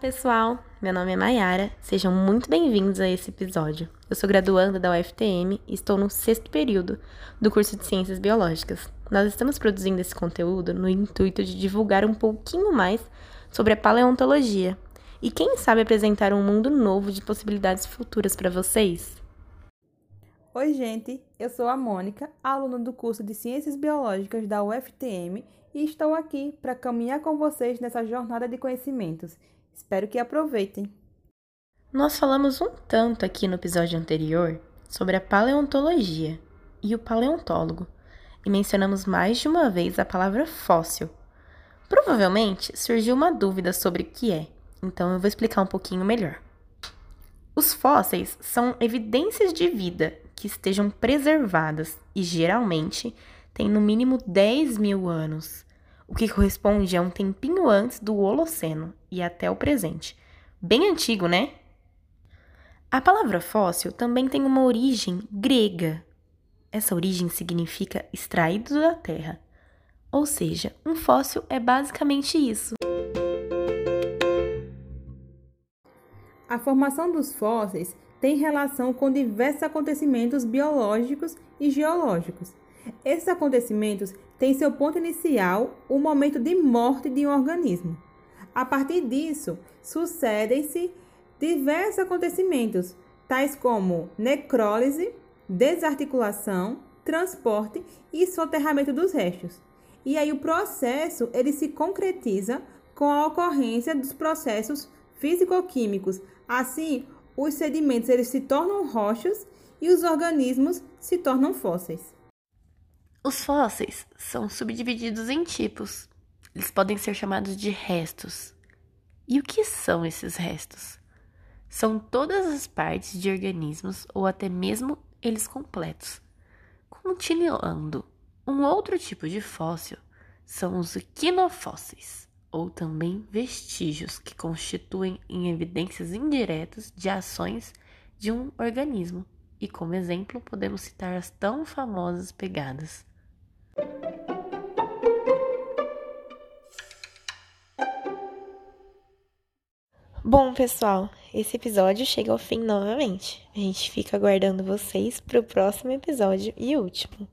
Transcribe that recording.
Pessoal, meu nome é Mayara, sejam muito bem-vindos a esse episódio. Eu sou graduanda da UFTM e estou no sexto período do curso de Ciências Biológicas. Nós estamos produzindo esse conteúdo no intuito de divulgar um pouquinho mais sobre a paleontologia e, quem sabe, apresentar um mundo novo de possibilidades futuras para vocês. Oi, gente, eu sou a Mônica, aluna do curso de Ciências Biológicas da UFTM e estou aqui para caminhar com vocês nessa jornada de conhecimentos. Espero que aproveitem. Nós falamos um tanto aqui no episódio anterior sobre a paleontologia e o paleontólogo e mencionamos mais de uma vez a palavra fóssil. Provavelmente surgiu uma dúvida sobre o que é, então eu vou explicar um pouquinho melhor. Os fósseis são evidências de vida que estejam preservadas e geralmente têm no mínimo 10 mil anos, o que corresponde a um tempinho antes do Holoceno e até o presente. Bem antigo, né? A palavra fóssil também tem uma origem grega. Essa origem significa extraído da terra. Ou seja, um fóssil é basicamente isso. A formação dos fósseis tem relação com diversos acontecimentos biológicos e geológicos. Esses acontecimentos têm seu ponto inicial o momento de morte de um organismo. A partir disso, sucedem-se diversos acontecimentos, tais como necrólise, desarticulação, transporte e soterramento dos restos. E aí o processo ele se concretiza com a ocorrência dos processos físico-químicos. Assim, os sedimentos eles se tornam rochas e os organismos se tornam fósseis. Os fósseis são subdivididos em tipos. Eles podem ser chamados de restos. E o que são esses restos? São todas as partes de organismos ou até mesmo eles completos. Continuando, um outro tipo de fóssil são os quinofósseis ou também vestígios que constituem em evidências indiretas de ações de um organismo. E como exemplo, podemos citar as tão famosas pegadas. Bom, pessoal, esse episódio chega ao fim novamente. A gente fica aguardando vocês para o próximo episódio e último.